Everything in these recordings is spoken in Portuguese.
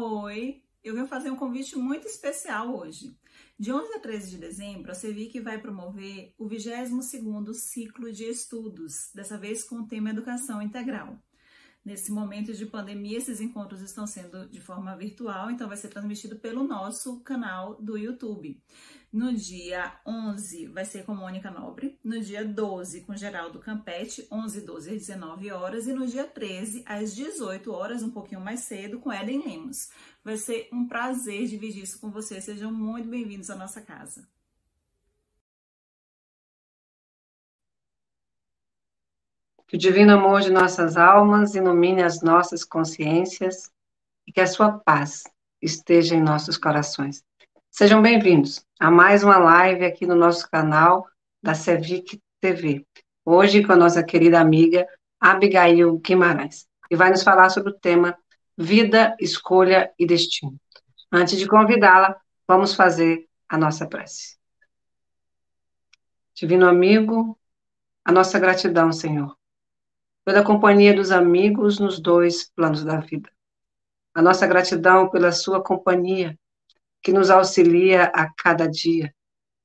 Oi, eu venho fazer um convite muito especial hoje. De 11 a 13 de dezembro, a CEVIC vai promover o 22º ciclo de estudos, dessa vez com o tema Educação Integral. Nesse momento de pandemia, esses encontros estão sendo de forma virtual, então vai ser transmitido pelo nosso canal do YouTube. No dia 11 vai ser com Mônica Nobre, no dia 12 com Geraldo Campete, 11 12 às 19 horas e no dia 13 às 18 horas, um pouquinho mais cedo, com Eden Lemos. Vai ser um prazer dividir isso com vocês. Sejam muito bem-vindos à nossa casa. Que o divino amor de nossas almas ilumine as nossas consciências e que a sua paz esteja em nossos corações. Sejam bem-vindos a mais uma live aqui no nosso canal da Cevic TV. Hoje com a nossa querida amiga Abigail Guimarães, que vai nos falar sobre o tema Vida, Escolha e Destino. Antes de convidá-la, vamos fazer a nossa prece. Divino amigo, a nossa gratidão, Senhor, pela companhia dos amigos nos dois planos da vida. A nossa gratidão pela sua companhia, que nos auxilia a cada dia,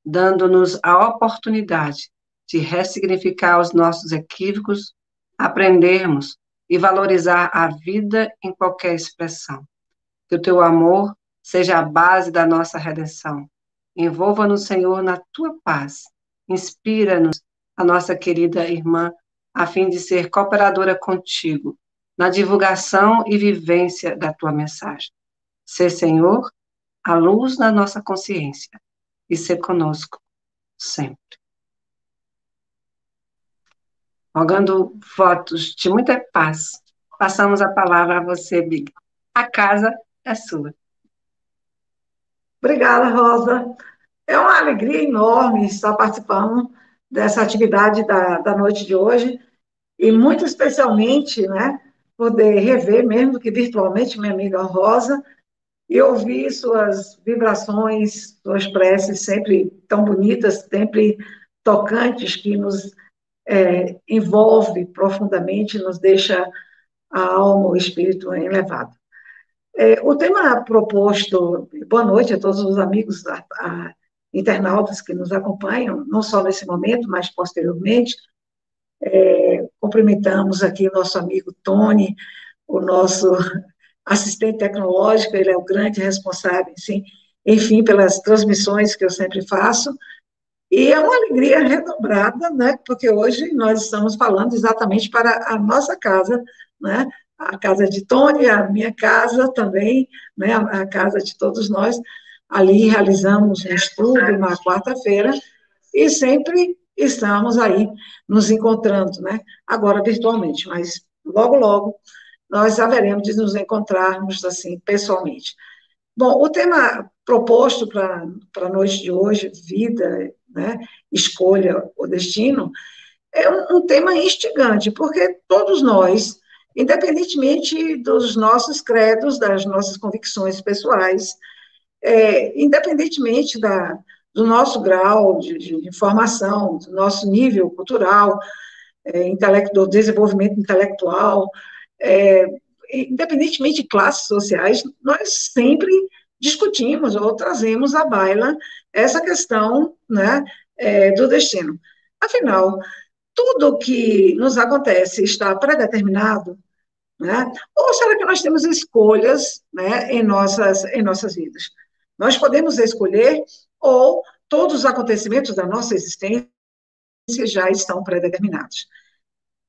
dando-nos a oportunidade de ressignificar os nossos equívocos, aprendermos e valorizar a vida em qualquer expressão. Que o teu amor seja a base da nossa redenção. Envolva-nos, Senhor, na tua paz. Inspira-nos, a nossa querida irmã a fim de ser cooperadora contigo na divulgação e vivência da tua mensagem. Ser, Senhor, a luz na nossa consciência e ser conosco sempre. Rogando votos de muita paz, passamos a palavra a você, Big. A casa é sua. Obrigada, Rosa. É uma alegria enorme estar participando dessa atividade da, da noite de hoje, e muito especialmente, né, poder rever, mesmo que virtualmente, minha amiga Rosa, e ouvir suas vibrações, suas preces sempre tão bonitas, sempre tocantes, que nos é, envolve profundamente, nos deixa a alma, o espírito elevado. É, o tema proposto, boa noite a todos os amigos a, a, internautas que nos acompanham, não só nesse momento, mas posteriormente. É, cumprimentamos aqui nosso amigo Tony, o nosso assistente tecnológico, ele é o grande responsável, sim, enfim, pelas transmissões que eu sempre faço. E é uma alegria redobrada, né, porque hoje nós estamos falando exatamente para a nossa casa, né, a casa de Tony, a minha casa também, né, a casa de todos nós, Ali realizamos um estudo na quarta-feira e sempre estamos aí nos encontrando, né? Agora virtualmente, mas logo, logo nós haveremos de nos encontrarmos assim pessoalmente. Bom, o tema proposto para a noite de hoje, vida, né, escolha ou destino, é um, um tema instigante, porque todos nós, independentemente dos nossos credos, das nossas convicções pessoais, é, independentemente da, do nosso grau de, de, formação, do nosso nível cultural, é, do desenvolvimento intelectual, é, independentemente de classes sociais, nós sempre discutimos ou trazemos à baila essa questão né, é, do destino. Afinal, tudo que nos acontece está predeterminado? Né? Ou será que nós temos escolhas né, em, nossas, em nossas vidas? Nós podemos escolher ou todos os acontecimentos da nossa existência já estão pré-determinados.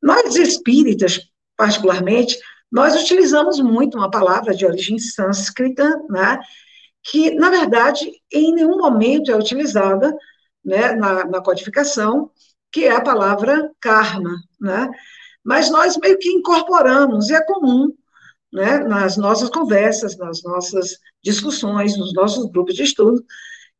Nós espíritas, particularmente, nós utilizamos muito uma palavra de origem sânscrita, né, que, na verdade, em nenhum momento é utilizada né, na, na codificação, que é a palavra karma, né? Mas nós meio que incorporamos, e é comum né, nas nossas conversas, nas nossas discussões, nos nossos grupos de estudo,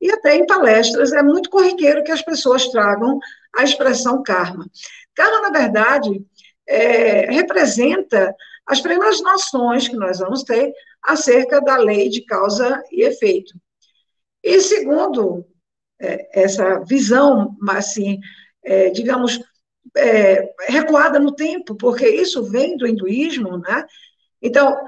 e até em palestras, é muito corriqueiro que as pessoas tragam a expressão karma. Karma, na verdade, é, representa as primeiras noções que nós vamos ter acerca da lei de causa e efeito. E segundo é, essa visão, assim, é, digamos, é, recuada no tempo, porque isso vem do hinduísmo, né? Então,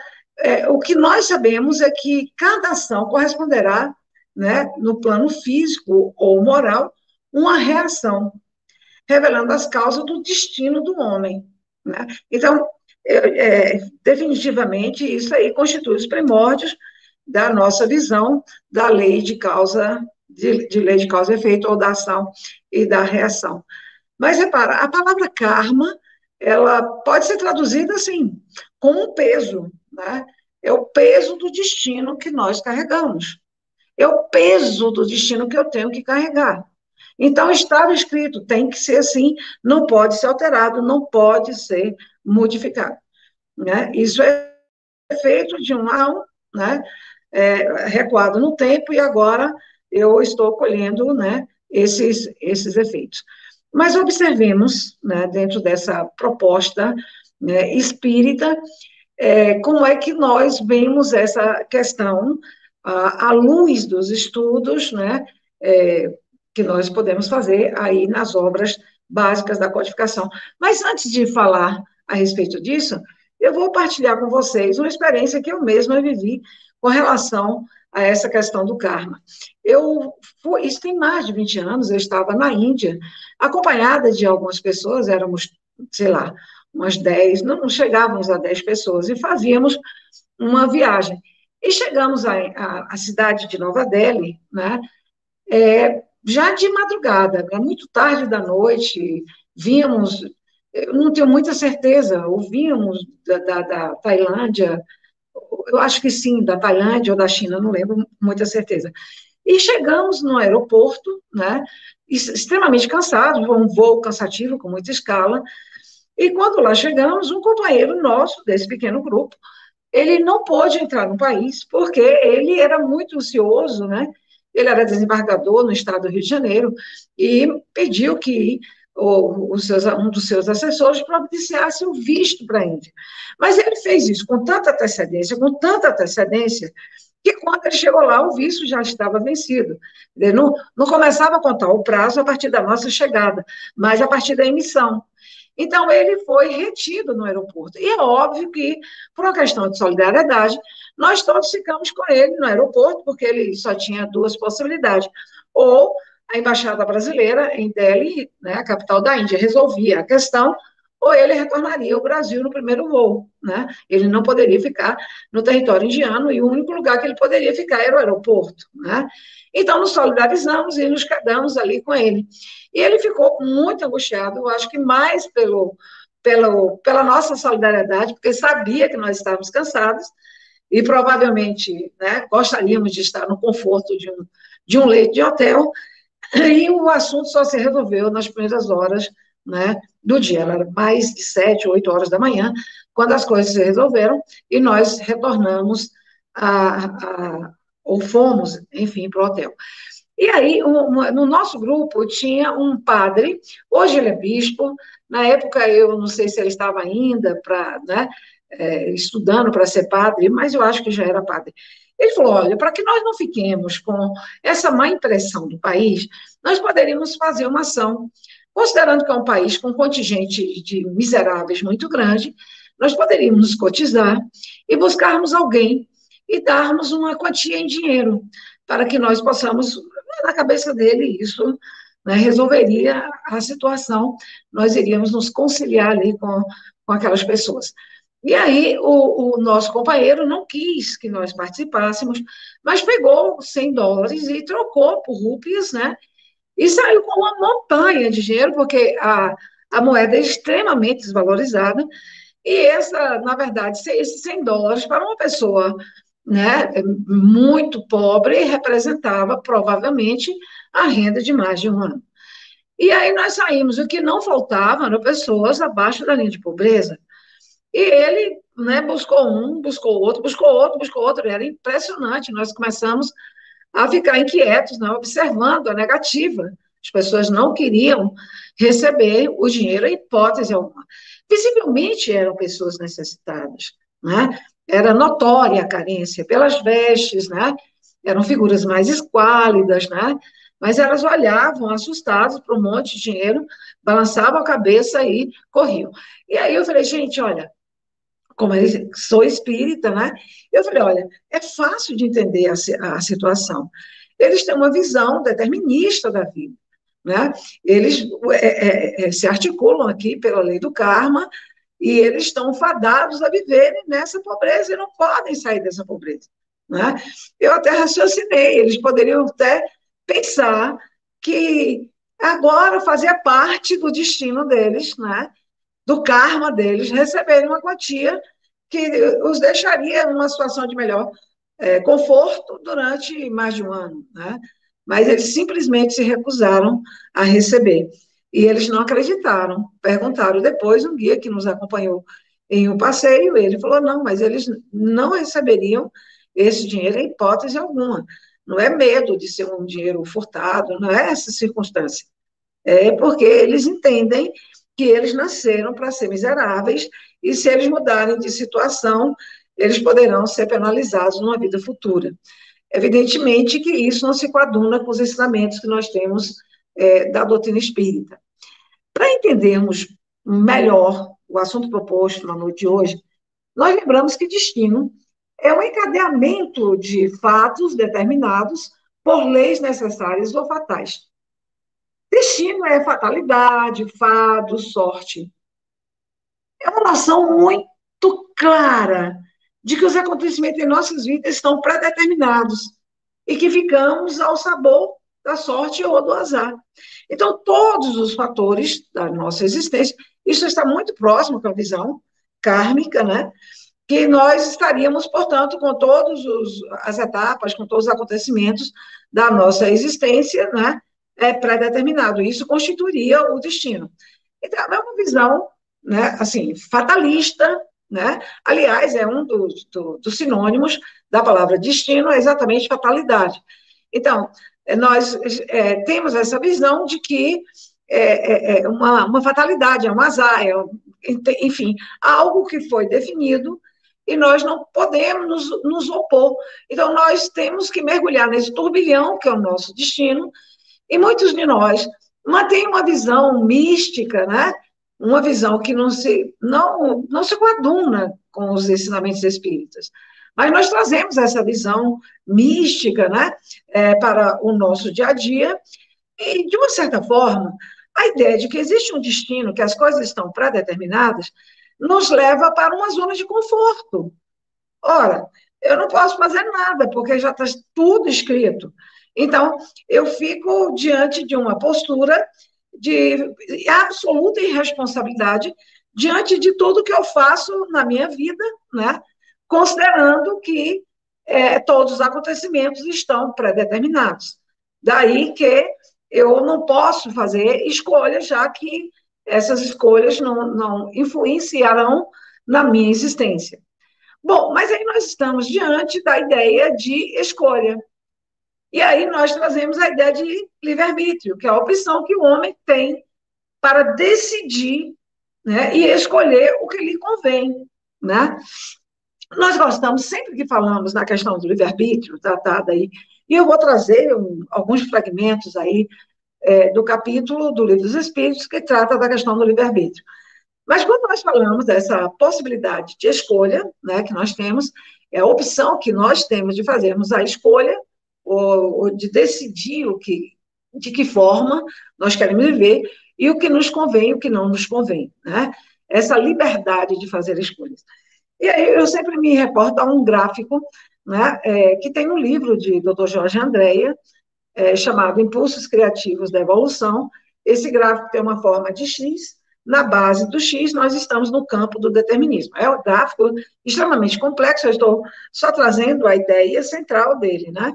é, o que nós sabemos é que cada ação corresponderá, né, no plano físico ou moral, uma reação, revelando as causas do destino do homem. Né? Então, é, é, definitivamente, isso aí constitui os primórdios da nossa visão da lei de causa, de, de lei de causa e efeito, ou da ação e da reação. Mas repara, a palavra karma, ela pode ser traduzida assim, como um peso, né? É o peso do destino que nós carregamos. É o peso do destino que eu tenho que carregar. Então, estava escrito, tem que ser assim, não pode ser alterado, não pode ser modificado. Né? Isso é feito de um a um, né? É, recuado no tempo, e agora eu estou colhendo né, esses, esses efeitos. Mas observemos, né, dentro dessa proposta né, espírita, é, como é que nós vemos essa questão à, luz dos estudos né, é, que nós podemos fazer aí nas obras básicas da codificação. Mas antes de falar a respeito disso, eu vou partilhar com vocês uma experiência que eu mesma vivi com relação a essa questão do karma. Eu fui, isso tem mais de 20 anos, eu estava na Índia, acompanhada de algumas pessoas, éramos, sei lá, umas 10, não chegávamos a 10 pessoas, e fazíamos uma viagem. E chegamos à, cidade de Nova Delhi, né, é, já de madrugada, né, muito tarde da noite, vínhamos eu não tenho muita certeza, ouvimos da, da, da, Tailândia, eu acho que sim, da Tailândia ou da China, não lembro muita certeza. E chegamos no aeroporto, né, extremamente cansados, um voo cansativo, com muita escala, e quando lá chegamos, um companheiro nosso, desse pequeno grupo, ele não pôde entrar no país, porque ele era muito ansioso, né, ele era desembargador no estado do Rio de Janeiro, e pediu que seus, um dos seus assessores providenciasse o visto para a Índia. Mas ele fez isso com tanta antecedência, com tanta antecedência, que quando ele chegou lá, o visto já estava vencido. Ele não, não começava a contar o prazo a partir da nossa chegada, mas a partir da emissão. Então, ele foi retido no aeroporto. E é óbvio que, por uma questão de solidariedade, nós todos ficamos com ele no aeroporto, porque ele só tinha duas possibilidades. Ou a embaixada brasileira em Delhi, né, a capital da Índia, resolvia a questão, ou ele retornaria ao Brasil no primeiro voo. Né? Ele não poderia ficar no território indiano e o único lugar que ele poderia ficar era o aeroporto. Né? Então, nos solidarizamos e nos quedamos ali com ele. E ele ficou muito angustiado, eu acho que mais pelo, pelo, pela nossa solidariedade, porque sabia que nós estávamos cansados e provavelmente né, gostaríamos de estar no conforto de um, de um leito de hotel, e o assunto só se resolveu nas primeiras horas né, do dia. Era mais de sete, oito horas da manhã, quando as coisas se resolveram e nós retornamos a, a ou fomos, enfim, para o hotel. E aí, um, no nosso grupo, tinha um padre, hoje ele é bispo, na época eu não sei se ele estava ainda para, né, é, estudando para ser padre, mas eu acho que já era padre. Ele falou: olha, para que nós não fiquemos com essa má impressão do país, nós poderíamos fazer uma ação, considerando que é um país com um contingente de miseráveis muito grande, nós poderíamos cotizar e buscarmos alguém e darmos uma quantia em dinheiro, para que nós possamos, na cabeça dele, isso né, resolveria a situação, nós iríamos nos conciliar ali com, com aquelas pessoas. E aí o, o, nosso companheiro não quis que nós participássemos, mas pegou 100 dólares e trocou por rúpias, né? E saiu com uma montanha de dinheiro, porque a, a moeda é extremamente desvalorizada, e essa, na verdade, esses 100 dólares para uma pessoa né, muito pobre representava provavelmente a renda de mais de um ano. E aí nós saímos, o que não faltava eram pessoas abaixo da linha de pobreza. E ele né, buscou um, buscou outro, buscou outro, buscou outro. Era impressionante. Nós começamos a ficar inquietos, né, observando a negativa. As pessoas não queriam receber o dinheiro, em hipótese alguma. Visivelmente eram pessoas necessitadas. Né? Era notória a carência pelas vestes, né? eram figuras mais esquálidas, né? mas elas olhavam assustadas para um monte de dinheiro, balançavam a cabeça e corriam. E aí eu falei, gente, olha, como sou espírita, né? Eu falei, olha, é fácil de entender a, a situação. Eles têm uma visão determinista da vida, né? Eles é, é, é, se articulam aqui pela lei do karma e eles estão fadados a viverem nessa pobreza e não podem sair dessa pobreza, né? Eu até raciocinei, eles poderiam até pensar que agora fazia parte do destino deles, né? Do karma deles, receberem uma quantia que os deixaria numa situação de melhor é, conforto durante mais de um ano. Né? Mas eles simplesmente se recusaram a receber. E eles não acreditaram. Perguntaram depois, um guia que nos acompanhou em um passeio, ele falou: não, mas eles não receberiam esse dinheiro em hipótese alguma. Não é medo de ser um dinheiro furtado, não é essa circunstância. É porque eles entendem que eles nasceram para ser miseráveis e se eles mudarem de situação, eles poderão ser penalizados numa vida futura. Evidentemente que isso não se coaduna com os ensinamentos que nós temos é, da doutrina espírita. Para entendermos melhor o assunto proposto na noite de hoje, nós lembramos que destino é um encadeamento de fatos determinados por leis necessárias ou fatais. Destino é fatalidade, fado, sorte. É uma noção muito clara de que os acontecimentos em nossas vidas estão predeterminados e que ficamos ao sabor da sorte ou do azar. Então, todos os fatores da nossa existência, isso está muito próximo com a visão kármica, né? Que nós estaríamos, portanto, com todas as etapas, com todos os acontecimentos da nossa existência, né? É pré-determinado. Isso constituiria o destino. Então, é uma visão, né, assim, fatalista, né? Aliás, é um dos, do, dos sinônimos da palavra destino, é exatamente fatalidade. Então, nós é, temos essa visão de que é, é, é uma, uma, fatalidade, é um azar, é, enfim, algo que foi definido e nós não podemos nos, nos opor. Então, nós temos que mergulhar nesse turbilhão, que é o nosso destino, e muitos de nós mantêm uma visão mística, né? uma visão que não se, não, não se coaduna com os ensinamentos espíritas. Mas nós trazemos essa visão mística né? É, para o nosso dia a dia, e, de uma certa forma, a ideia de que existe um destino, que as coisas estão pré-determinadas, nos leva para uma zona de conforto. Ora, eu não posso fazer nada, porque já está tudo escrito. Então, eu fico diante de uma postura de absoluta irresponsabilidade diante de tudo que eu faço na minha vida, né? considerando que é, todos os acontecimentos estão pré-determinados. Daí que eu não posso fazer escolhas, já que essas escolhas não, não influenciarão na minha existência. Bom, mas aí nós estamos diante da ideia de escolha. E aí nós trazemos a ideia de livre-arbítrio, que é a opção que o homem tem para decidir né, e escolher o que lhe convém. Né? Nós gostamos, sempre que falamos na questão do livre-arbítrio, tratada aí, e eu vou trazer um, alguns fragmentos aí é, do capítulo do Livro dos Espíritos que trata da questão do livre-arbítrio. Mas quando nós falamos dessa possibilidade de escolha, né, que nós temos, é a opção que nós temos de fazermos a escolha ou, ou de decidir o que, de que forma nós queremos viver e o que nos convém e o que não nos convém, né? Essa liberdade de fazer escolhas. E aí eu sempre me reporto a um gráfico né, é, que tem no livro de Dr. Jorge Andréia, é, chamado Impulsos Criativos da Evolução. Esse gráfico tem uma forma de X, na base do X, nós estamos no campo do determinismo. É um gráfico extremamente complexo, eu estou só trazendo a ideia central dele, né?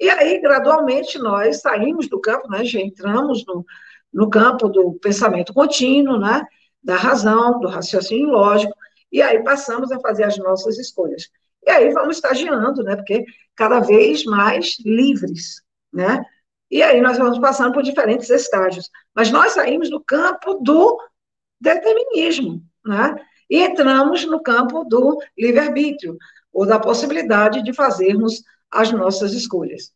E aí, gradualmente, nós saímos do campo, né, já entramos no, no campo do pensamento contínuo, né, da razão, do raciocínio lógico, e aí passamos a fazer as nossas escolhas. E aí vamos estagiando, né, porque cada vez mais livres, né? E aí nós vamos passando por diferentes estágios. Mas nós saímos do campo do determinismo, né? E entramos no campo do livre-arbítrio, ou da possibilidade de fazermos as nossas escolhas.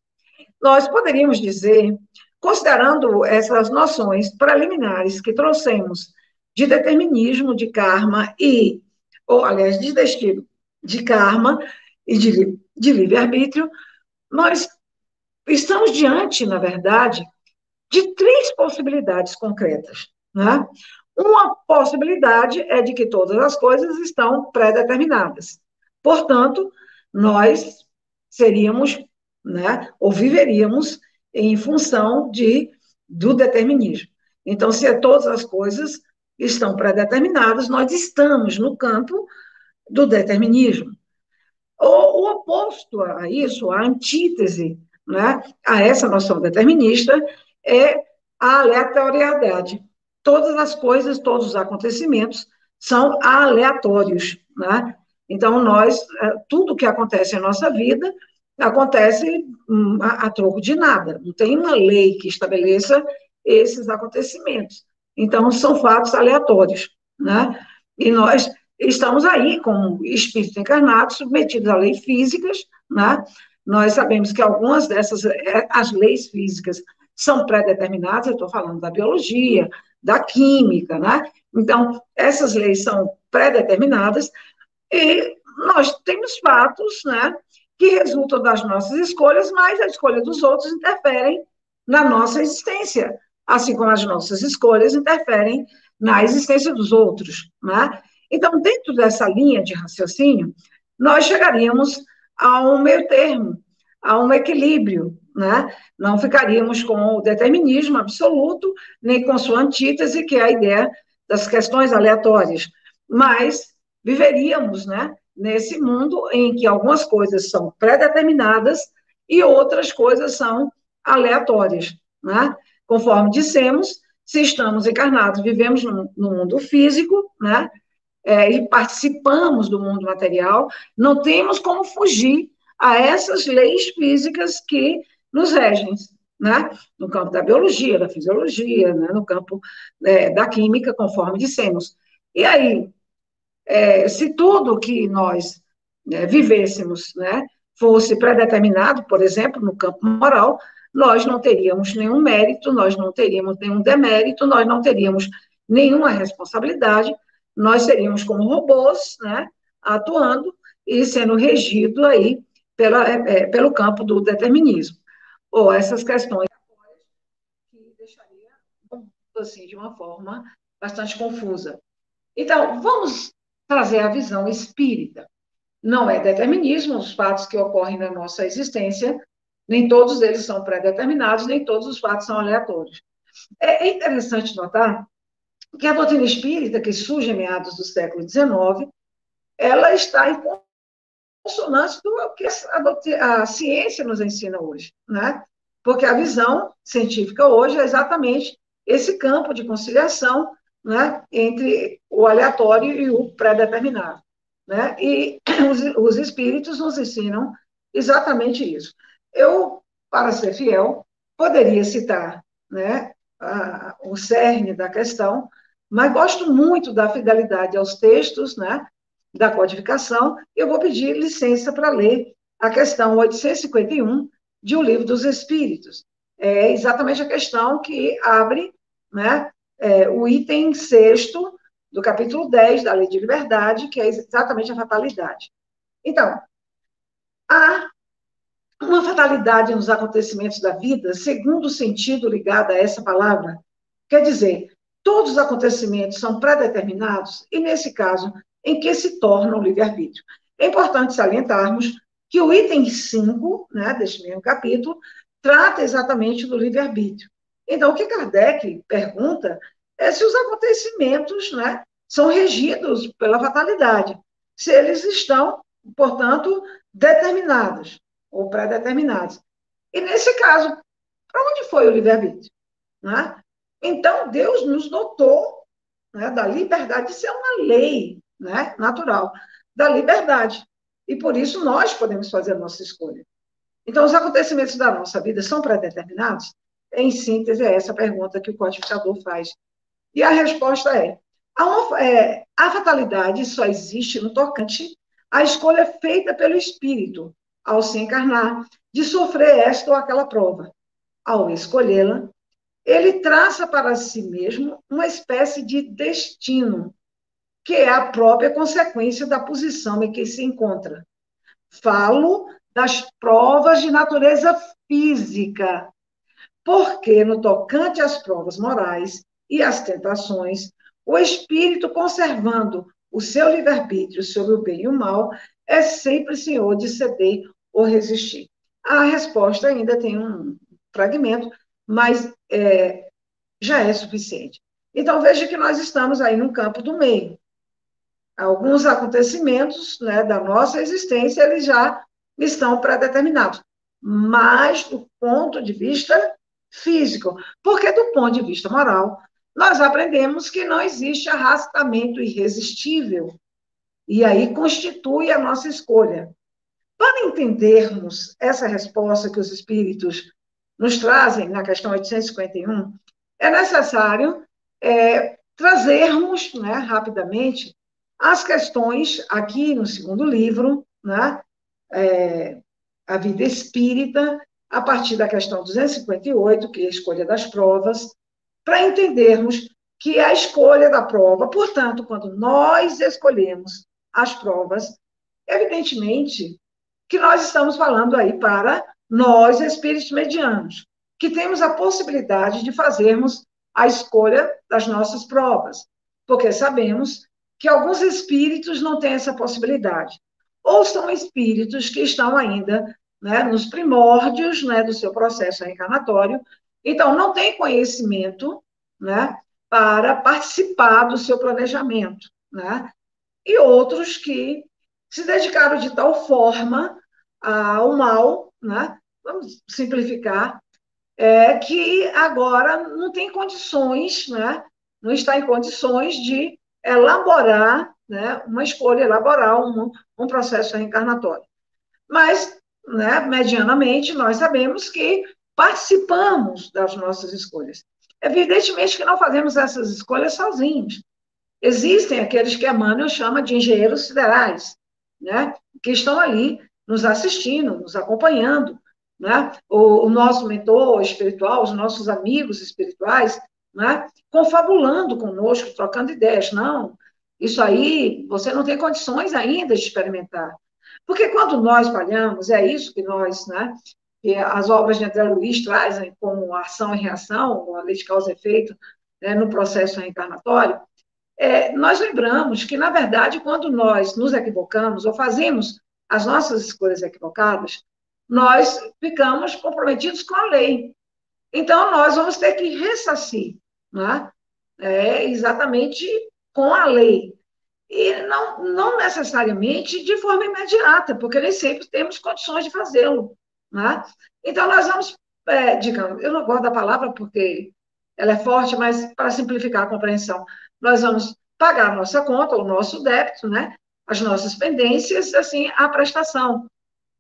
Nós poderíamos dizer, considerando essas noções preliminares que trouxemos de determinismo, de karma e ou, aliás, de destino, de karma e de, de livre-arbítrio, nós estamos diante, na verdade, de três possibilidades concretas. Né? Uma possibilidade é de que todas as coisas estão pré-determinadas. Portanto, nós seríamos, né, ou viveríamos em função de, do determinismo. Então, se é todas as coisas estão pré-determinadas, nós estamos no campo do determinismo. O, o oposto a isso, a antítese né, a essa noção determinista, é a aleatoriedade. Todas as coisas, todos os acontecimentos são aleatórios. Né? Então, nós, é, tudo que acontece em nossa vida acontece hum, a, a troco de nada. Não tem uma lei que estabeleça esses acontecimentos. Então, são fatos aleatórios, né? E nós estamos aí, como espíritos encarnados, submetidos a leis físicas, né? Nós sabemos que algumas dessas, é, as leis físicas são pré-determinadas, eu estou falando da biologia, da química, né? Então, essas leis são pré-determinadas e nós temos fatos, né, que resultam das nossas escolhas, mas a escolha dos outros interferem na nossa existência assim como as nossas escolhas interferem na existência dos outros. Né? Então, dentro dessa linha de raciocínio, nós chegaríamos a um meio termo, a um equilíbrio. Né? Não ficaríamos com o determinismo absoluto, nem com sua antítese, que é a ideia das questões aleatórias, mas viveríamos né, nesse mundo em que algumas coisas são pré-determinadas e outras coisas são aleatórias. Né? Conforme dissemos, se estamos encarnados, vivemos no, no mundo físico, né? É, e participamos do mundo material, não temos como fugir a essas leis físicas que nos regem, né? No campo da biologia, da fisiologia, né? no campo é, da química, conforme dissemos. E aí, é, se tudo que nós é, vivêssemos, né, fosse predeterminado, por exemplo, no campo moral, nós não teríamos nenhum mérito, nós não teríamos nenhum demérito, nós não teríamos nenhuma responsabilidade, nós seríamos como robôs, né, atuando e sendo regido aí pela, é, é pelo campo do determinismo. Ou essas questões que deixaria assim de uma forma bastante confusa. Então, vamos trazer a visão espírita. Não é determinismo, os fatos que ocorrem na nossa existência nem todos eles são pré-determinados, nem todos os fatos são aleatórios. É, interessante notar que a doutrina espírita, que surge em meados do século XIX, ela está em consonância com o que a, a, ciência nos ensina hoje, né? Porque a visão científica hoje é exatamente esse campo de conciliação, né, entre o aleatório e o pré-determinado, né? E os, os espíritos nos ensinam exatamente isso. Eu, para ser fiel, poderia citar né, a, o cerne da questão, mas gosto muito da fidelidade aos textos, né, da codificação, eu vou pedir licença para ler a questão 851 de O Livro dos Espíritos. É exatamente a questão que abre né, é, o item sexto do capítulo 10 da Lei de Liberdade, que é exatamente a fatalidade. Então, a uma fatalidade nos acontecimentos da vida, segundo o sentido ligado a essa palavra, quer dizer, todos os acontecimentos são pré-determinados e, nesse caso, em que se tornam livre-arbítrio. É importante salientarmos que o item 5, né, deste mesmo capítulo, trata exatamente do livre-arbítrio. Então, o que Kardec pergunta é se os acontecimentos né, são regidos pela fatalidade, se eles estão, portanto, determinados ou pré-determinados. E nesse caso, para onde foi o livre-arbítrio? Né? Então, Deus nos dotou né, da liberdade, isso é uma lei né, natural, da liberdade. E por isso nós podemos fazer a nossa escolha. Então, os acontecimentos da nossa vida são pré-determinados? Em síntese, é essa pergunta que o codificador faz. E a resposta é: a, uma, é, a fatalidade só existe no tocante à escolha feita pelo espírito, ao se encarnar, de sofrer esta ou aquela prova. Ao escolhê-la, ele traça para si mesmo uma espécie de destino. que é a própria consequência da posição em que se encontra. Falo das provas de natureza física, porque no tocante às provas morais e às tentações, o espírito conservando o seu livre-arbítrio sobre o bem e o mal é sempre senhor de ceder ou resistir. A resposta ainda tem um fragmento, mas é, já é suficiente. Então, veja que nós estamos aí no campo do meio. Alguns acontecimentos né, da nossa existência, eles já estão pré-determinados, mas do ponto de vista físico, porque do ponto de vista moral, nós aprendemos que não existe arrastamento irresistível, e aí constitui a nossa escolha. Para entendermos essa resposta que os espíritos nos trazem na questão 851, é necessário é, trazermos né, rapidamente as questões aqui no segundo livro, né, é, a vida espírita, a partir da questão 258, que é a escolha das provas, para entendermos que a escolha da prova, portanto, quando nós escolhemos as provas, evidentemente que nós estamos falando aí para nós, espíritos medianos, que temos a possibilidade de fazermos a escolha das nossas provas, porque sabemos que alguns espíritos não têm essa possibilidade, ou são espíritos que estão ainda né, nos primórdios né, do seu processo reencarnatório, então não têm conhecimento né, para participar do seu planejamento, né, e outros que se dedicaram de tal forma ao mal, né, vamos simplificar, é, que agora não tem condições, né, não está em condições de elaborar né, uma escolha, elaborar um, um processo reencarnatório. Mas, né, medianamente, nós sabemos que participamos das nossas escolhas. Evidentemente que não fazemos essas escolhas sozinhos. Existem aqueles que Emmanuel chama de engenheiros siderais, né, que estão ali nos assistindo, nos acompanhando, né? o, o nosso mentor espiritual, os nossos amigos espirituais, né? confabulando conosco, trocando ideias. Não, isso aí você não tem condições ainda de experimentar. Porque quando nós falhamos, é isso que nós, né? Que as obras de André Luiz trazem como ação e reação, a lei de causa e efeito, né, no processo reencarnatório, é, nós lembramos que, na verdade, quando nós nos equivocamos ou fazemos as nossas escolhas equivocadas, nós ficamos comprometidos com a lei. Então, nós vamos ter que ressarcir, né? é, exatamente com a lei. E não, não necessariamente de forma imediata, porque nem sempre temos condições de fazê-lo. Né? Então, nós vamos, é, digamos, eu não gosto da palavra porque ela é forte, mas para simplificar a compreensão, nós vamos pagar a nossa conta, o nosso débito, né? as nossas pendências, assim, a prestação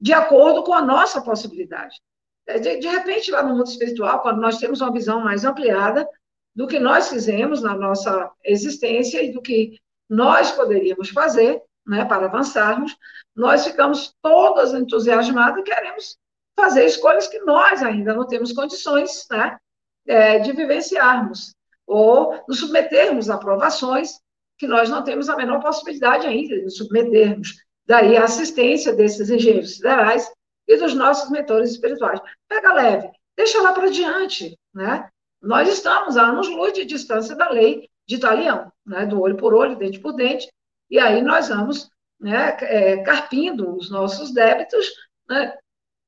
de acordo com a nossa possibilidade. É, de, de repente, lá no mundo espiritual, quando nós temos uma visão mais ampliada do que nós fizemos na nossa existência e do que nós poderíamos fazer né, para avançarmos, nós ficamos todas entusiasmadas e queremos fazer escolhas que nós ainda não temos condições né, é, de vivenciarmos, ou nos submetermos a aprovações que nós não temos a menor possibilidade ainda de nos submetermos Daí a assistência desses engenheiros siderais e dos nossos mentores espirituais. Pega leve, deixa lá para diante, né? Nós estamos a anos-luz de distância da lei de Italião, né? do olho por olho, dente por dente, e aí nós vamos né, é, carpindo os nossos débitos né,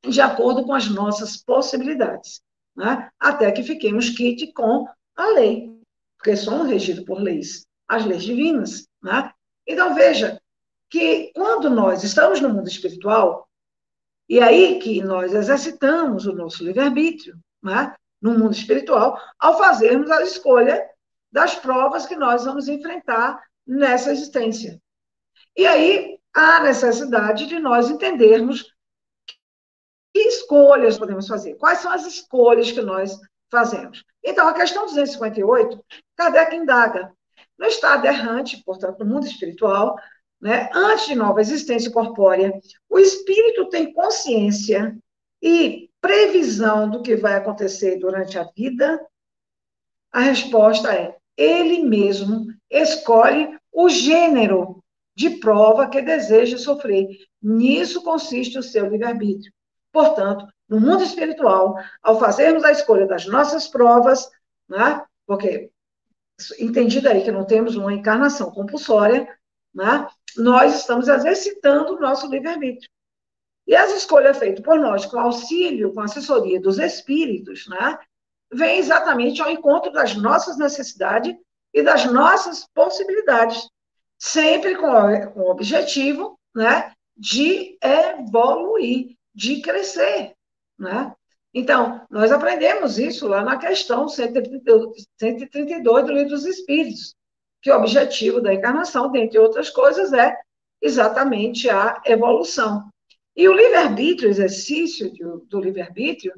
de acordo com as nossas possibilidades, né? até que fiquemos quite com a lei, porque somos regidos por leis, as leis divinas. Né? Então, veja, que quando nós estamos no mundo espiritual, e aí que nós exercitamos o nosso livre-arbítrio, né, no mundo espiritual, ao fazermos a escolha das provas que nós vamos enfrentar nessa existência. E aí há necessidade de nós entendermos que escolhas podemos fazer, quais são as escolhas que nós fazemos. Então, a questão 258, Kardec indaga. No estado errante, portanto, no mundo espiritual, né? Antes de nova existência corpórea, o espírito tem consciência e previsão do que vai acontecer durante a vida? A resposta é: ele mesmo escolhe o gênero de prova que deseja sofrer. Nisso consiste o seu livre-arbítrio. Portanto, no mundo espiritual, ao fazermos a escolha das nossas provas, né, porque entendido aí que não temos uma encarnação compulsória, né, nós estamos exercitando o nosso livre-arbítrio. E as escolhas feitas por nós, com auxílio, com assessoria dos espíritos, né, vem exatamente ao encontro das nossas necessidades e das nossas possibilidades, sempre com, com o objetivo né, de evoluir, de crescer. Né? Então, nós aprendemos isso lá na questão 132 do Livro dos Espíritos, que o objetivo da encarnação, dentre outras coisas, é exatamente a evolução. E o livre-arbítrio, o exercício do livre-arbítrio,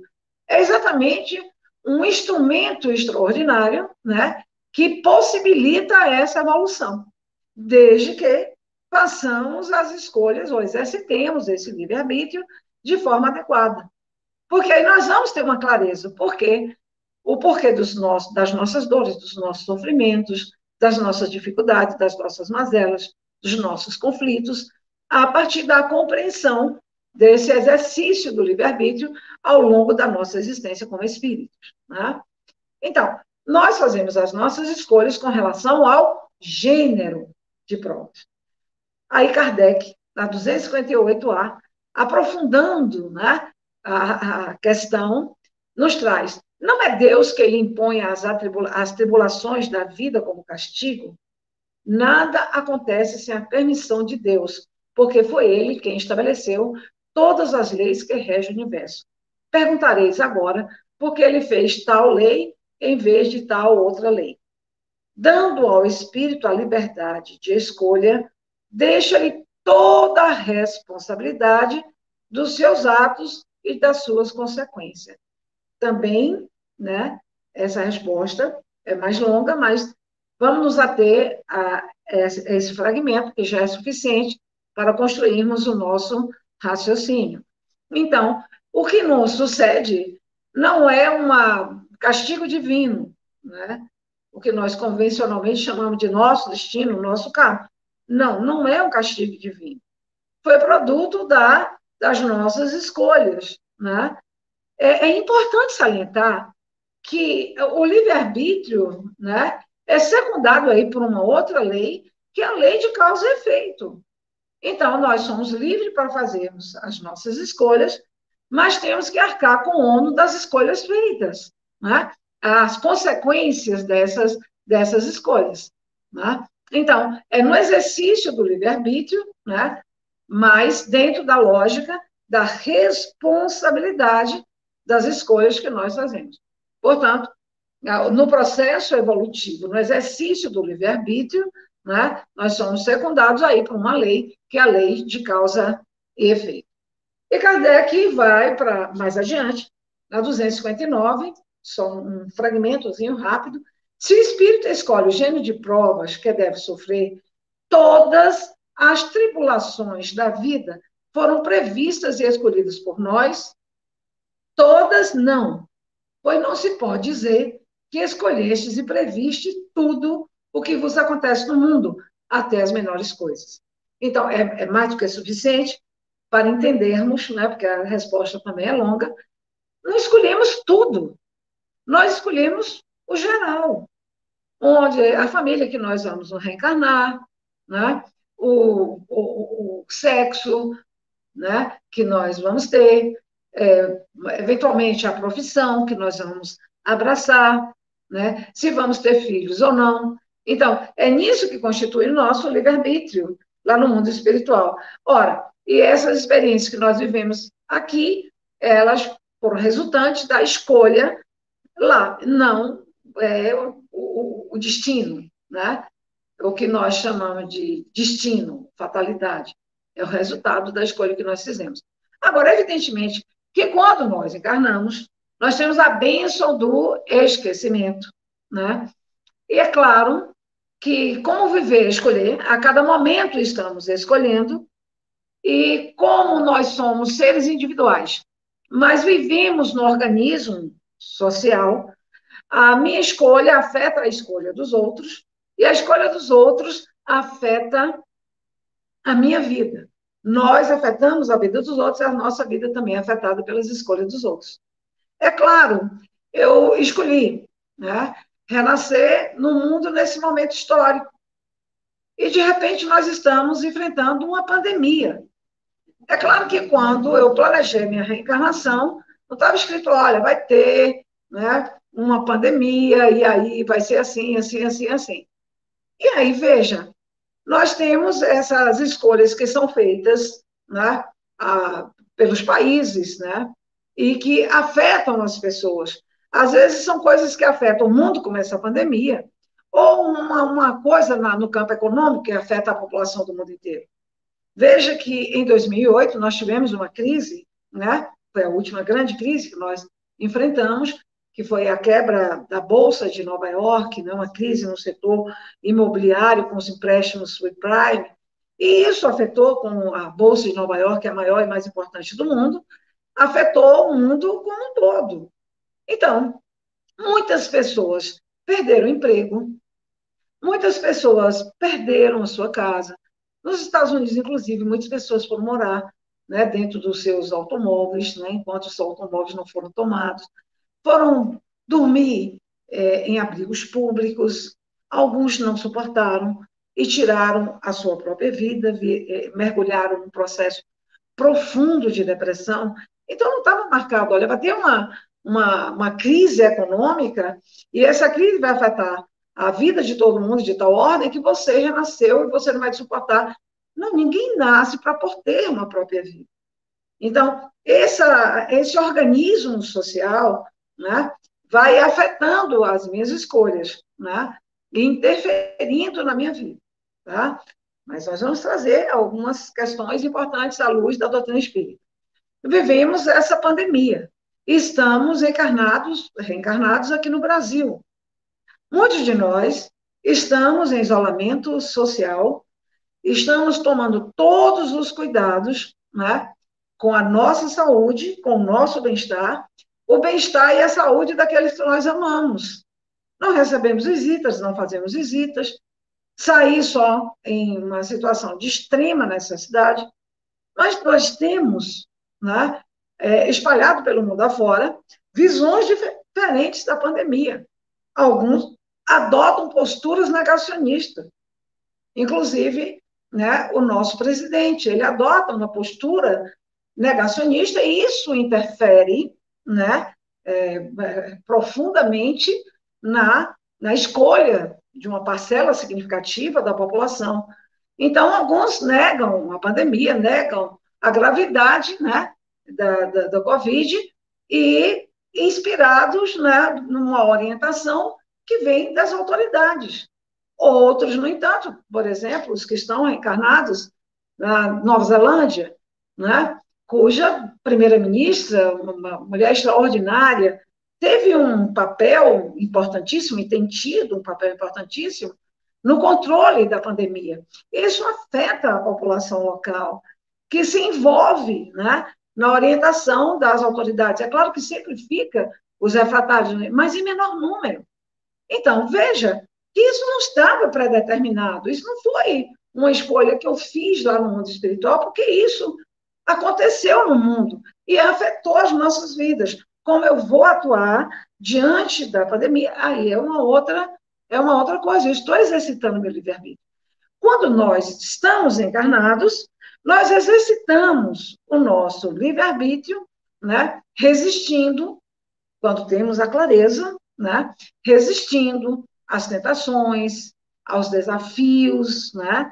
é exatamente um instrumento extraordinário, né, que possibilita essa evolução, desde que façamos as escolhas ou exercitemos esse livre-arbítrio de forma adequada. Porque aí nós vamos ter uma clareza, porquê, o porquê dos nossos, das nossas dores, dos nossos sofrimentos, das nossas dificuldades, das nossas mazelas, dos nossos conflitos, a partir da compreensão desse exercício do livre-arbítrio ao longo da nossa existência como espíritos. Né? Então, nós fazemos as nossas escolhas com relação ao gênero de provas. Aí Kardec, na 258A, aprofundando né, a, a questão, nos traz: não é Deus que lhe impõe as, as tribulações da vida como castigo? Nada acontece sem a permissão de Deus, porque foi Ele quem estabeleceu todas as leis que regem o universo. Perguntareis agora por que ele fez tal lei em vez de tal outra lei. Dando ao espírito a liberdade de escolha, deixa-lhe toda a responsabilidade dos seus atos e das suas consequências. Também, né, essa resposta é mais longa, mas vamos nos ater a esse fragmento, que já é suficiente para construirmos o nosso raciocínio. Então, o que nos sucede não é um castigo divino, né? o que nós convencionalmente chamamos de nosso destino, nosso karma. Não, não é um castigo divino. Foi produto da, das nossas escolhas. Né? É, é importante salientar que o livre-arbítrio né, é secundado aí por uma outra lei, que é a lei de causa e efeito. Então, nós somos livres para fazermos as nossas escolhas, mas temos que arcar com o ônus das escolhas feitas, né? as consequências dessas, dessas escolhas. Né? Então, é no exercício do livre-arbítrio, né? mas dentro da lógica da responsabilidade das escolhas que nós fazemos. Portanto, no processo evolutivo, no exercício do livre-arbítrio, né, nós somos secundados aí por uma lei, que é a lei de causa e efeito. E Kardec vai para mais adiante, na 259, só um fragmentozinho rápido. Se o espírito escolhe o gênero de provas que deve sofrer, todas as tribulações da vida foram previstas e escolhidas por nós? Todas não, pois não se pode dizer que escolhestes e previste tudo o que vos acontece no mundo, até as menores coisas. Então, é, é mais do que suficiente para entendermos, né, porque a resposta também é longa, não escolhemos tudo. Nós escolhemos o geral, onde a família que nós vamos reencarnar, né, o, o, o sexo né, que nós vamos ter, é, eventualmente a profissão que nós vamos abraçar, né, se vamos ter filhos ou não. Então, é nisso que constitui o nosso livre-arbítrio, lá no mundo espiritual. Ora, e essas experiências que nós vivemos aqui, elas foram resultantes da escolha lá, não é, o, o, o destino, né? o que nós chamamos de destino, fatalidade. É o resultado da escolha que nós fizemos. Agora, evidentemente, que quando nós encarnamos, nós temos a bênção do esquecimento, né? E é claro que como viver, escolher, a cada momento estamos escolhendo, e como nós somos seres individuais, mas vivemos no organismo social, a minha escolha afeta a escolha dos outros, e a escolha dos outros afeta a minha vida. Nós afetamos a vida dos outros e a nossa vida também é afetada pelas escolhas dos outros. É claro, eu escolhi né, renascer no mundo nesse momento histórico. E, de repente, nós estamos enfrentando uma pandemia. É claro que quando eu planejei minha reencarnação, não estava escrito, olha, vai ter né, uma pandemia, e aí vai ser assim, assim, assim, assim. E aí, veja, nós temos essas escolhas que são feitas né, a, pelos países, né, e que afetam as pessoas. Às vezes são coisas que afetam o mundo, como essa pandemia, ou uma, uma coisa na, no campo econômico que afeta a população do mundo inteiro. Veja que em 2008 nós tivemos uma crise, né? Foi a última grande crise que nós enfrentamos, que foi a quebra da bolsa de Nova York, né? Uma crise no setor imobiliário com os empréstimos subprime, e isso afetou com a bolsa de Nova York, é a maior e mais importante do mundo, afetou o mundo como um todo. Então, muitas pessoas perderam emprego, muitas pessoas perderam a sua casa. Nos Estados Unidos, inclusive, muitas pessoas foram morar né, dentro dos seus automóveis, né, enquanto os automóveis não foram tomados. Foram dormir é, em abrigos públicos, alguns não suportaram e tiraram a sua própria vida, é, mergulharam num processo profundo de depressão. Então, não estava marcado, olha, vai ter uma, uma, uma crise econômica, e essa crise vai afetar a vida de todo mundo de tal ordem que você já nasceu e você não vai suportar. Não, ninguém nasce para ter uma própria vida. Então, essa, esse organismo social né, vai afetando as minhas escolhas, né, e interferindo na minha vida. Tá? Mas nós vamos trazer algumas questões importantes à luz da doutrina espírita. Vivemos essa pandemia estamos encarnados, reencarnados aqui no Brasil. Muitos de nós estamos em isolamento social, estamos tomando todos os cuidados, né, com a nossa saúde, com o nosso bem-estar, o bem-estar e a saúde daqueles que nós amamos. Não recebemos visitas, não fazemos visitas, sair só em uma situação de extrema necessidade, mas nós temos né, é, espalhado pelo mundo afora, visões diferentes da pandemia. Alguns adotam posturas negacionistas. Inclusive, né, o nosso presidente, ele adota uma postura negacionista e isso interfere né, é, profundamente na, na escolha de uma parcela significativa da população. Então, alguns negam a pandemia, negam a gravidade né, da, da, da Covid e inspirados né, numa orientação que vem das autoridades. Outros, no entanto, por exemplo, os que estão encarnados na Nova Zelândia, né, cuja primeira-ministra, uma mulher extraordinária, teve um papel importantíssimo e tem tido um papel importantíssimo no controle da pandemia. Isso afeta a população local, que se envolve né, na orientação das autoridades. É claro que sempre fica os refratários, né? mas em menor número. Então, veja que isso não estava pré-determinado, isso não foi uma escolha que eu fiz lá no mundo espiritual, porque isso aconteceu no mundo e afetou as nossas vidas. Como eu vou atuar diante da pandemia, aí é uma outra, é uma outra coisa. Eu estou exercitando meu livre-arbítrio. Quando nós estamos encarnados, nós exercitamos o nosso livre-arbítrio, né, resistindo, quando temos a clareza, né, resistindo às tentações, aos desafios, né,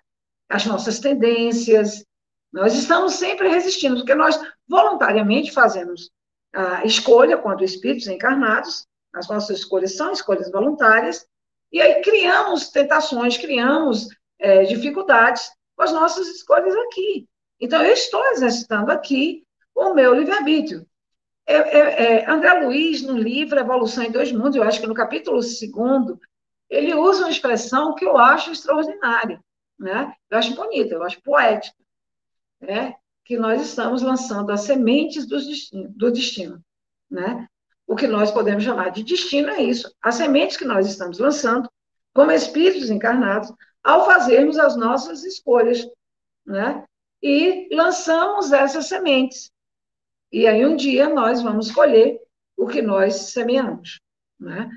às nossas tendências. Nós estamos sempre resistindo, porque nós voluntariamente fazemos a escolha quando espíritos encarnados, as nossas escolhas são escolhas voluntárias, e aí criamos tentações, criamos é, dificuldades com as nossas escolhas aqui. Então, eu estou exercitando aqui o meu livre-arbítrio. É, é, é, André Luiz, no livro Evolução em Dois Mundos, eu acho que no capítulo segundo, ele usa uma expressão que eu acho extraordinária, né? eu acho bonita, eu acho poética, né? que nós estamos lançando as sementes do destino, do destino. Né? O que nós podemos chamar de destino é isso, as sementes que nós estamos lançando, como espíritos encarnados, ao fazermos as nossas escolhas, né? E lançamos essas sementes. E aí um dia nós vamos colher o que nós semeamos, né?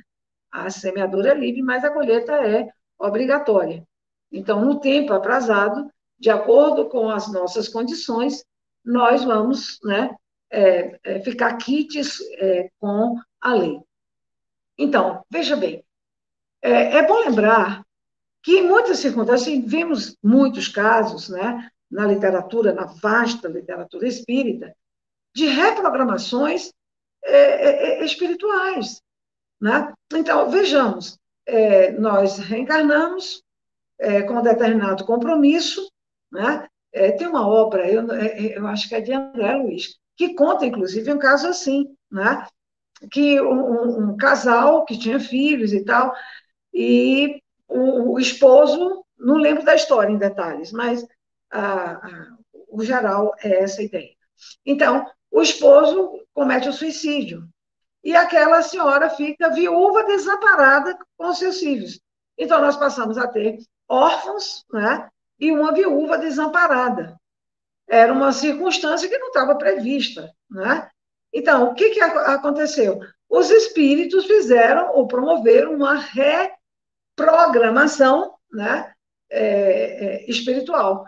A semeadura é livre, mas a colheita é obrigatória. Então, no tempo aprazado, de acordo com as nossas condições, nós vamos né, é, é, ficar quites é, com a lei. Então, veja bem, é, é, bom lembrar que em muitas circunstâncias, assim, vimos muitos casos né, na literatura, na vasta literatura espírita, de reprogramações é, é, espirituais. Né? Então, vejamos, nós reencarnamos com um determinado compromisso, né? É, tem uma obra, eu, é, é, eu acho que é de André Luiz, que conta, inclusive, um caso assim, né? que um, um casal que tinha filhos e tal, e o, o, esposo, não lembro da história em detalhes, mas a, a, o geral é essa ideia. Então, o esposo comete o suicídio, e aquela senhora fica viúva desamparada com seus filhos. Então, nós passamos a ter órfãos, né? e uma viúva desamparada. Era uma circunstância que não estava prevista. Né? Então, o que, que aconteceu? Os espíritos fizeram ou promoveram uma reprogramação né, é, é, espiritual.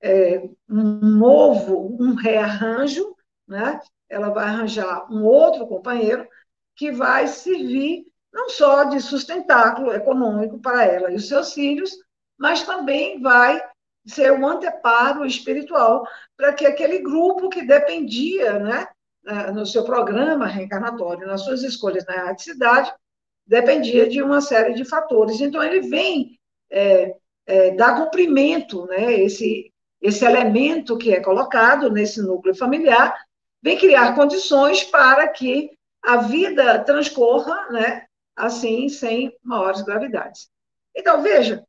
É, um novo, um rearranjo, né? ela vai arranjar um outro companheiro que vai servir não só de sustentáculo econômico para ela e os seus filhos, mas também vai ser um anteparo espiritual para que aquele grupo que dependia, né, no seu programa reencarnatório, nas suas escolhas na erraticidade, dependia de uma série de fatores. Então, ele vem é, é, dar cumprimento, né, esse, esse elemento que é colocado nesse núcleo familiar, vem criar condições para que a vida transcorra, né, assim, sem maiores gravidades. Então, veja,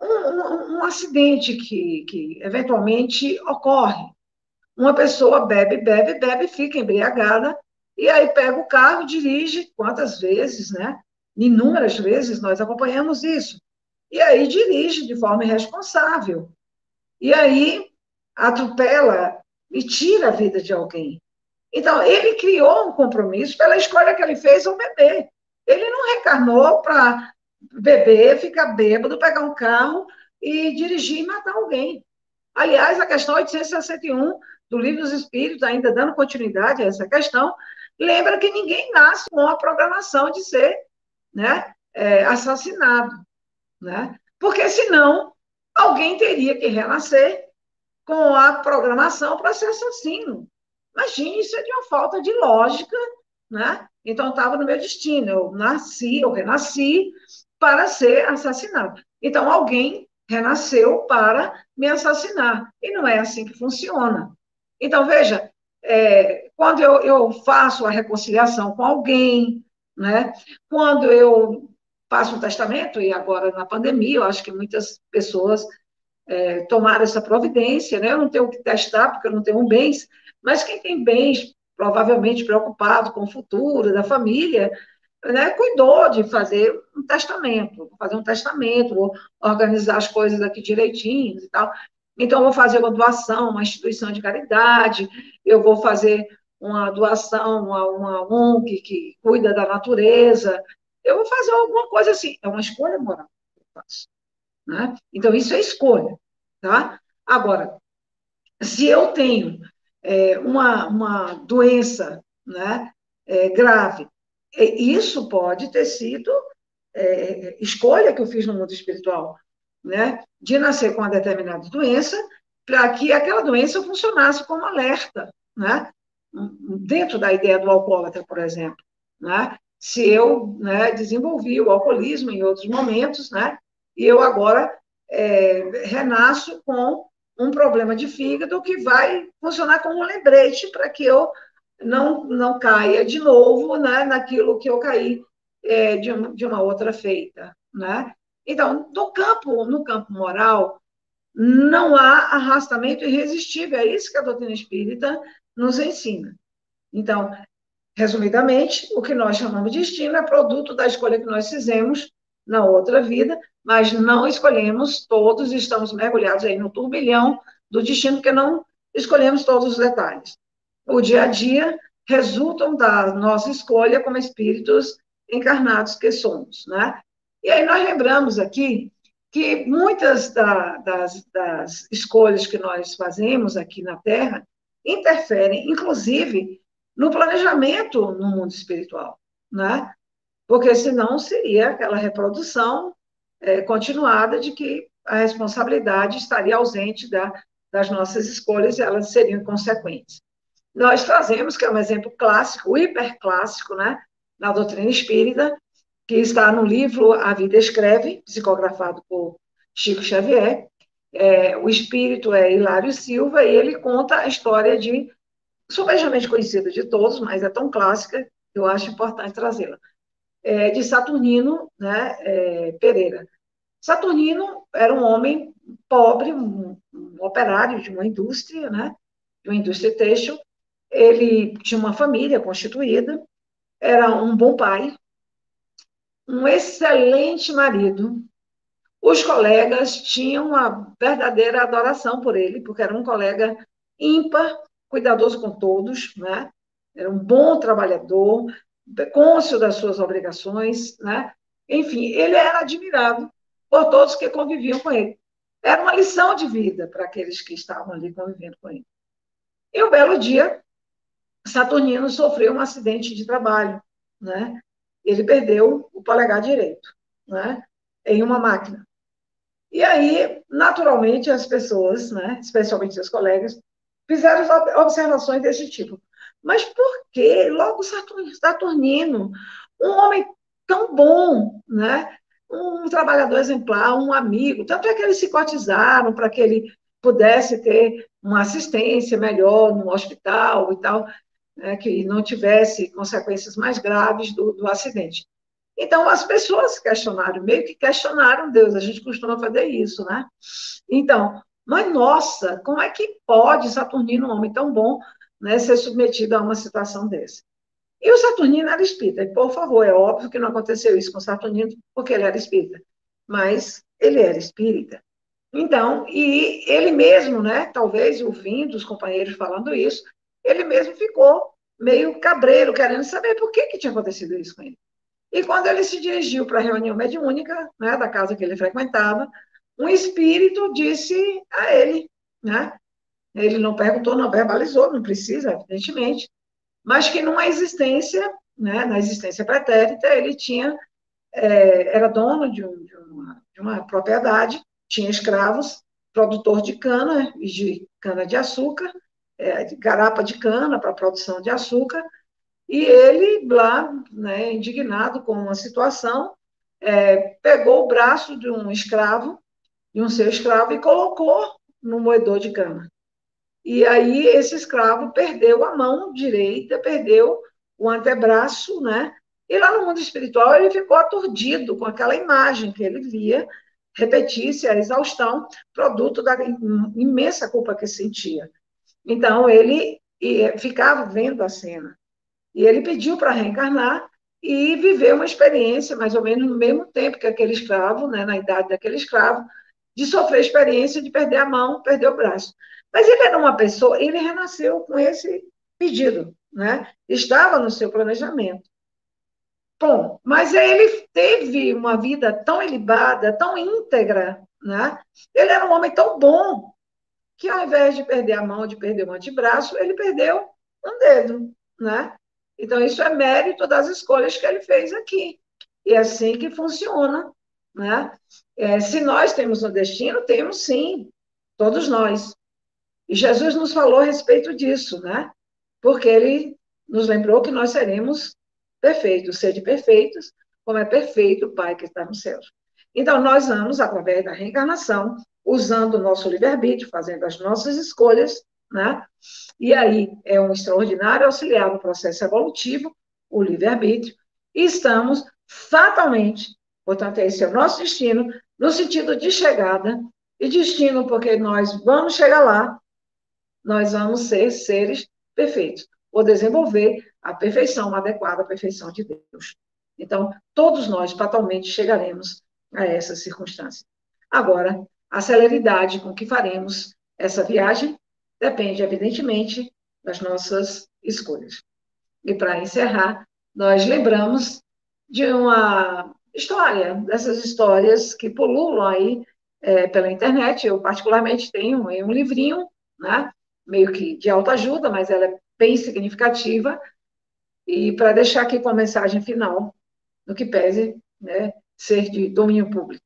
um, um, um acidente que, que eventualmente ocorre. Uma pessoa bebe, bebe, bebe, fica embriagada, e aí pega o carro, dirige, quantas vezes, né? Inúmeras vezes nós acompanhamos isso. E aí dirige de forma irresponsável. E aí atropela e tira a vida de alguém. Então, ele criou um compromisso pela escolha que ele fez ao beber. Ele não reencarnou para beber, ficar bêbado, pegar um carro e dirigir e matar alguém. Aliás, a questão 861 do Livro dos Espíritos, ainda dando continuidade a essa questão, lembra que ninguém nasce com a programação de ser né, é, assassinado. Né? Porque senão alguém teria que renascer com a programação para ser assassino. Imagine, isso é de uma falta de lógica, né? Então, estava no meu destino. Eu nasci, eu renasci, para ser assassinado. Então, alguém renasceu para me assassinar. E não é assim que funciona. Então, veja, é, quando eu, eu, faço a reconciliação com alguém, né, quando eu faço um testamento, e agora na pandemia, eu acho que muitas pessoas é, tomaram essa providência, né, eu não tenho que testar, porque eu não tenho bens, mas quem tem bens, provavelmente preocupado com o futuro da família, né, cuidou de fazer um testamento, fazer um testamento, vou organizar as coisas aqui direitinho e tal. Então, eu vou fazer uma doação, uma instituição de caridade, eu vou fazer uma doação a uma ONG que cuida da natureza, eu vou fazer alguma coisa assim. É uma escolha moral que eu faço. Né? Então, isso é escolha. Tá? Agora, se eu tenho é, uma, uma doença né, é, grave isso pode ter sido é, escolha que eu fiz no mundo espiritual, né? De nascer com uma determinada doença, para que aquela doença funcionasse como alerta, né? Dentro da ideia do alcoólatra, por exemplo, né? Se eu né, desenvolvi o alcoolismo em outros momentos, né? E eu agora é, renasço com um problema de fígado que vai funcionar como um lembrete para que eu não, não caia de novo né, naquilo que eu caí é, de, uma, de uma outra feita. Né? Então, no campo, no campo moral, não há arrastamento irresistível. É isso que a doutrina espírita nos ensina. Então, resumidamente, o que nós chamamos de destino é produto da escolha que nós fizemos na outra vida, mas não escolhemos todos, estamos mergulhados aí no turbilhão do destino, porque não escolhemos todos os detalhes. O dia a dia resultam da nossa escolha como espíritos encarnados que somos, né? E aí nós lembramos aqui que muitas da, das, das escolhas que nós fazemos aqui na Terra interferem, inclusive, no planejamento no mundo espiritual, né? Porque senão seria aquela reprodução é, continuada de que a responsabilidade estaria ausente da, das nossas escolhas e elas seriam inconsequentes. Nós trazemos, que é um exemplo clássico, hiperclássico, né, na doutrina espírita, que está no livro A Vida Escreve, psicografado por Chico Xavier. É, o espírito é Hilário Silva e ele conta a história de, supostamente conhecida de todos, mas é tão clássica eu acho importante trazê-la, é, de Saturnino né, é, Pereira. Saturnino era um homem pobre, um, um operário de uma indústria, né, de uma indústria têxtil. Ele tinha uma família constituída, era um bom pai, um excelente marido. Os colegas tinham uma verdadeira adoração por ele, porque era um colega ímpar, cuidadoso com todos, né? Era um bom trabalhador, cônscio das suas obrigações, né? Enfim, ele era admirado por todos que conviviam com ele. Era uma lição de vida para aqueles que estavam ali convivendo com ele. E um belo dia, Saturnino sofreu um acidente de trabalho, né? ele perdeu o polegar direito, né, em uma máquina. E aí, naturalmente, as pessoas, né, especialmente seus colegas, fizeram observações desse tipo. Mas por que logo Saturnino, um homem tão bom, né, um trabalhador exemplar, um amigo, tanto é que eles se cotizaram para que ele pudesse ter uma assistência melhor no hospital e tal né, que não tivesse consequências mais graves do, do acidente. Então, as pessoas questionaram, meio que questionaram Deus, a gente costuma fazer isso, né? Então, mas nossa, como é que pode Saturnino, um homem tão bom, né, ser submetido a uma situação dessa? E o Saturnino era espírita, e, por favor, é óbvio que não aconteceu isso com Saturnino, porque ele era espírita, mas ele era espírita. Então, e ele mesmo, né, talvez ouvindo os companheiros falando isso, ele mesmo ficou meio cabreiro, querendo saber por que, que tinha acontecido isso com ele. E quando ele se dirigiu para a reunião mediúnica, né, da casa que ele frequentava, um espírito disse a ele, né? Ele não perguntou, não verbalizou, não precisa, evidentemente, mas que numa existência, né, na existência pretérita, ele tinha, é, era dono de, um, de, uma, de uma propriedade, tinha escravos, produtor de cana e de cana de açúcar, é, de garapa de cana para produção de açúcar, e ele, lá, né, indignado com a situação, é, pegou o braço de um escravo, de um seu escravo, e colocou no moedor de cana. E aí esse escravo perdeu a mão direita, perdeu o antebraço, né? E lá no mundo espiritual ele ficou aturdido com aquela imagem que ele via repetir-se a exaustão, produto da imensa culpa que sentia. Então, ele ficava vendo a cena. E ele pediu para reencarnar e viver uma experiência, mais ou menos no mesmo tempo que aquele escravo, né, na idade daquele escravo, de sofrer a experiência de perder a mão, perder o braço. Mas ele era uma pessoa, ele renasceu com esse pedido, né? Estava no seu planejamento. Bom, mas ele teve uma vida tão ilibada, tão íntegra, né? Ele era um homem tão bom, que ao invés de perder a mão, de perder o antebraço, ele perdeu um dedo, né? Então, isso é mérito das escolhas que ele fez aqui. E é assim que funciona, né? É, se nós temos um destino, temos sim, todos nós. E Jesus nos falou a respeito disso, né? Porque ele nos lembrou que nós seremos perfeitos, sede perfeitos, como é perfeito o Pai que está no céu. Então, nós vamos, através da reencarnação, usando o nosso livre-arbítrio, fazendo as nossas escolhas, né? E aí é um extraordinário auxiliar no processo evolutivo, o livre-arbítrio, e estamos fatalmente, portanto, esse é o nosso destino, no sentido de chegada, e destino porque nós vamos chegar lá, nós vamos ser seres perfeitos, ou desenvolver a perfeição, uma adequada perfeição de Deus. Então, todos nós fatalmente chegaremos a essa circunstância. Agora, a celeridade com que faremos essa viagem depende, evidentemente, das nossas escolhas. E para encerrar, nós lembramos de uma história, dessas histórias que pululam aí é, pela internet. Eu, particularmente, tenho um livrinho, né, meio que de autoajuda, mas ela é bem significativa. E para deixar aqui com a mensagem final, no que pese né, ser de domínio público.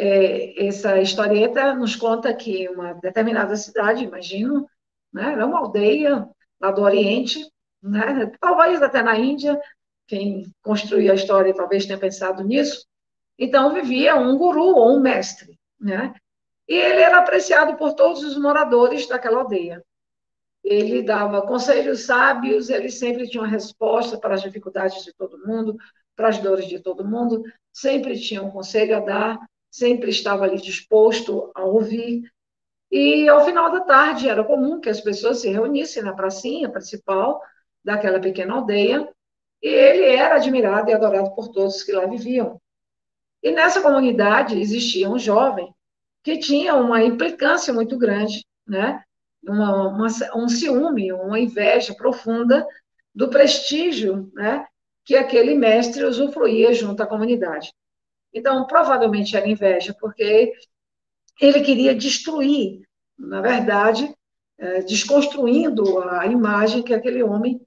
É, essa historieta nos conta que uma determinada cidade, imagino, né, era uma aldeia lá do Oriente, né, talvez até na Índia, quem construiu a história talvez tenha pensado nisso. Então, vivia um guru ou um mestre, né? E ele era apreciado por todos os moradores daquela aldeia. Ele dava conselhos sábios, ele sempre tinha uma resposta para as dificuldades de todo mundo, para as dores de todo mundo, sempre tinha um conselho a dar, sempre estava ali disposto a ouvir. E ao final da tarde era comum que as pessoas se reunissem na pracinha principal daquela pequena aldeia, e ele era admirado e adorado por todos que lá viviam. E nessa comunidade existia um jovem que tinha uma implicância muito grande, né? Uma, uma, um ciúme, uma inveja profunda do prestígio né? que aquele mestre usufruía junto à comunidade. Então, provavelmente era inveja, porque ele queria destruir, na verdade, é, desconstruindo a imagem que aquele homem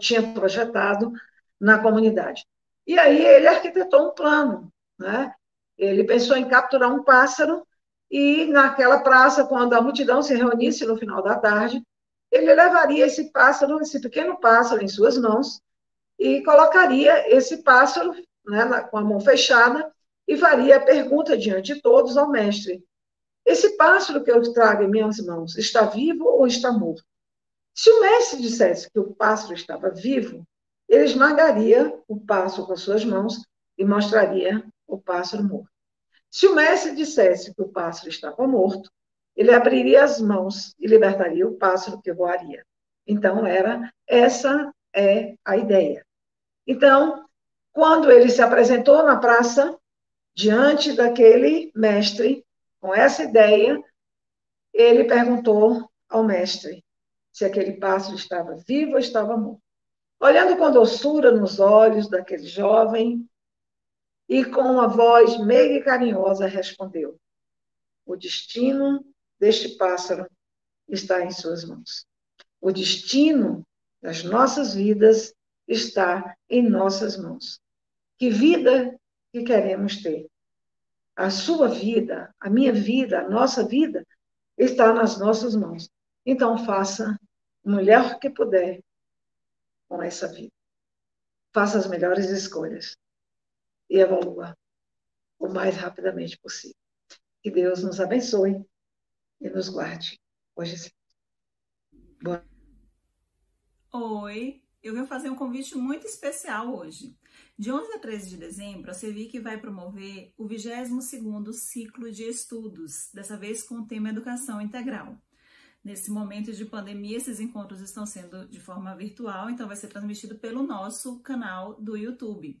tinha projetado na comunidade. E aí ele arquitetou um plano, né? Ele pensou em capturar um pássaro e naquela praça, quando a multidão se reunisse no final da tarde, ele levaria esse pássaro, esse pequeno pássaro em suas mãos e colocaria esse pássaro né, com a mão fechada e faria a pergunta diante de todos ao mestre: Esse pássaro que eu trago em minhas mãos está vivo ou está morto? Se o mestre dissesse que o pássaro estava vivo, ele esmagaria o pássaro com as suas mãos e mostraria o pássaro morto. Se o mestre dissesse que o pássaro estava morto, ele abriria as mãos e libertaria o pássaro que voaria. Então, era essa é a ideia. Então, quando ele se apresentou na praça, diante daquele mestre, com essa ideia, ele perguntou ao mestre se aquele pássaro estava vivo ou estava morto. Olhando com doçura nos olhos daquele jovem, e com uma voz meiga e carinhosa respondeu: O destino deste pássaro está em suas mãos. O destino das nossas vidas está em nossas mãos. Que vida que queremos ter? A sua vida, a minha vida, a nossa vida está nas nossas mãos. Então faça o melhor que puder com essa vida. Faça as melhores escolhas e evolua o mais rapidamente possível. Que Deus nos abençoe e nos guarde hoje. Boa. Oi, eu venho fazer um convite muito especial hoje. De 11 a 13 de dezembro, a CEVIC vai promover o 22º ciclo de estudos, dessa vez com o tema Educação Integral. Nesse momento de pandemia, esses encontros estão sendo de forma virtual, então vai ser transmitido pelo nosso canal do YouTube.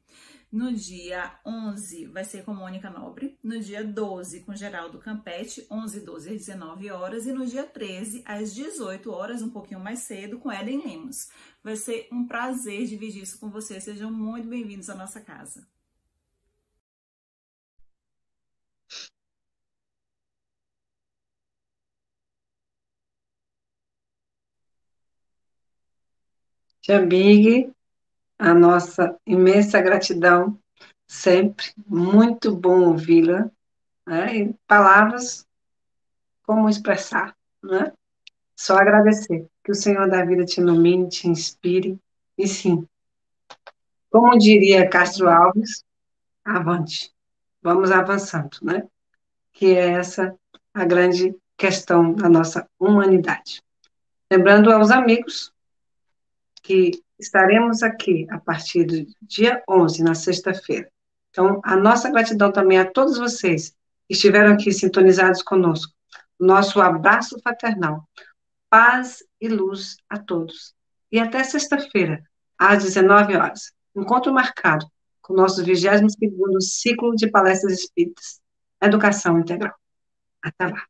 No dia 11 vai ser com Mônica Nobre, no dia 12 com Geraldo Campete, 11 12 às 19 horas e no dia 13 às 18 horas, um pouquinho mais cedo, com Eden Lemos. Vai ser um prazer dividir isso com vocês. Sejam muito bem-vindos à nossa casa. Tia Big, a nossa imensa gratidão, sempre, muito bom ouvi-la, né? palavras como expressar, né? Só agradecer, que o Senhor da vida te ilumine, te inspire, e sim, como diria Castro Alves, avante, vamos avançando, né? Que é essa a grande questão da nossa humanidade. Lembrando aos amigos que estaremos aqui a partir do dia 11, na sexta-feira. Então, a nossa gratidão também a todos vocês que estiveram aqui sintonizados conosco. Nosso abraço fraternal. Paz e luz a todos. E até sexta-feira, às 19 horas. Encontro marcado com o nosso 22 ciclo de palestras espíritas, Educação Integral. Até lá.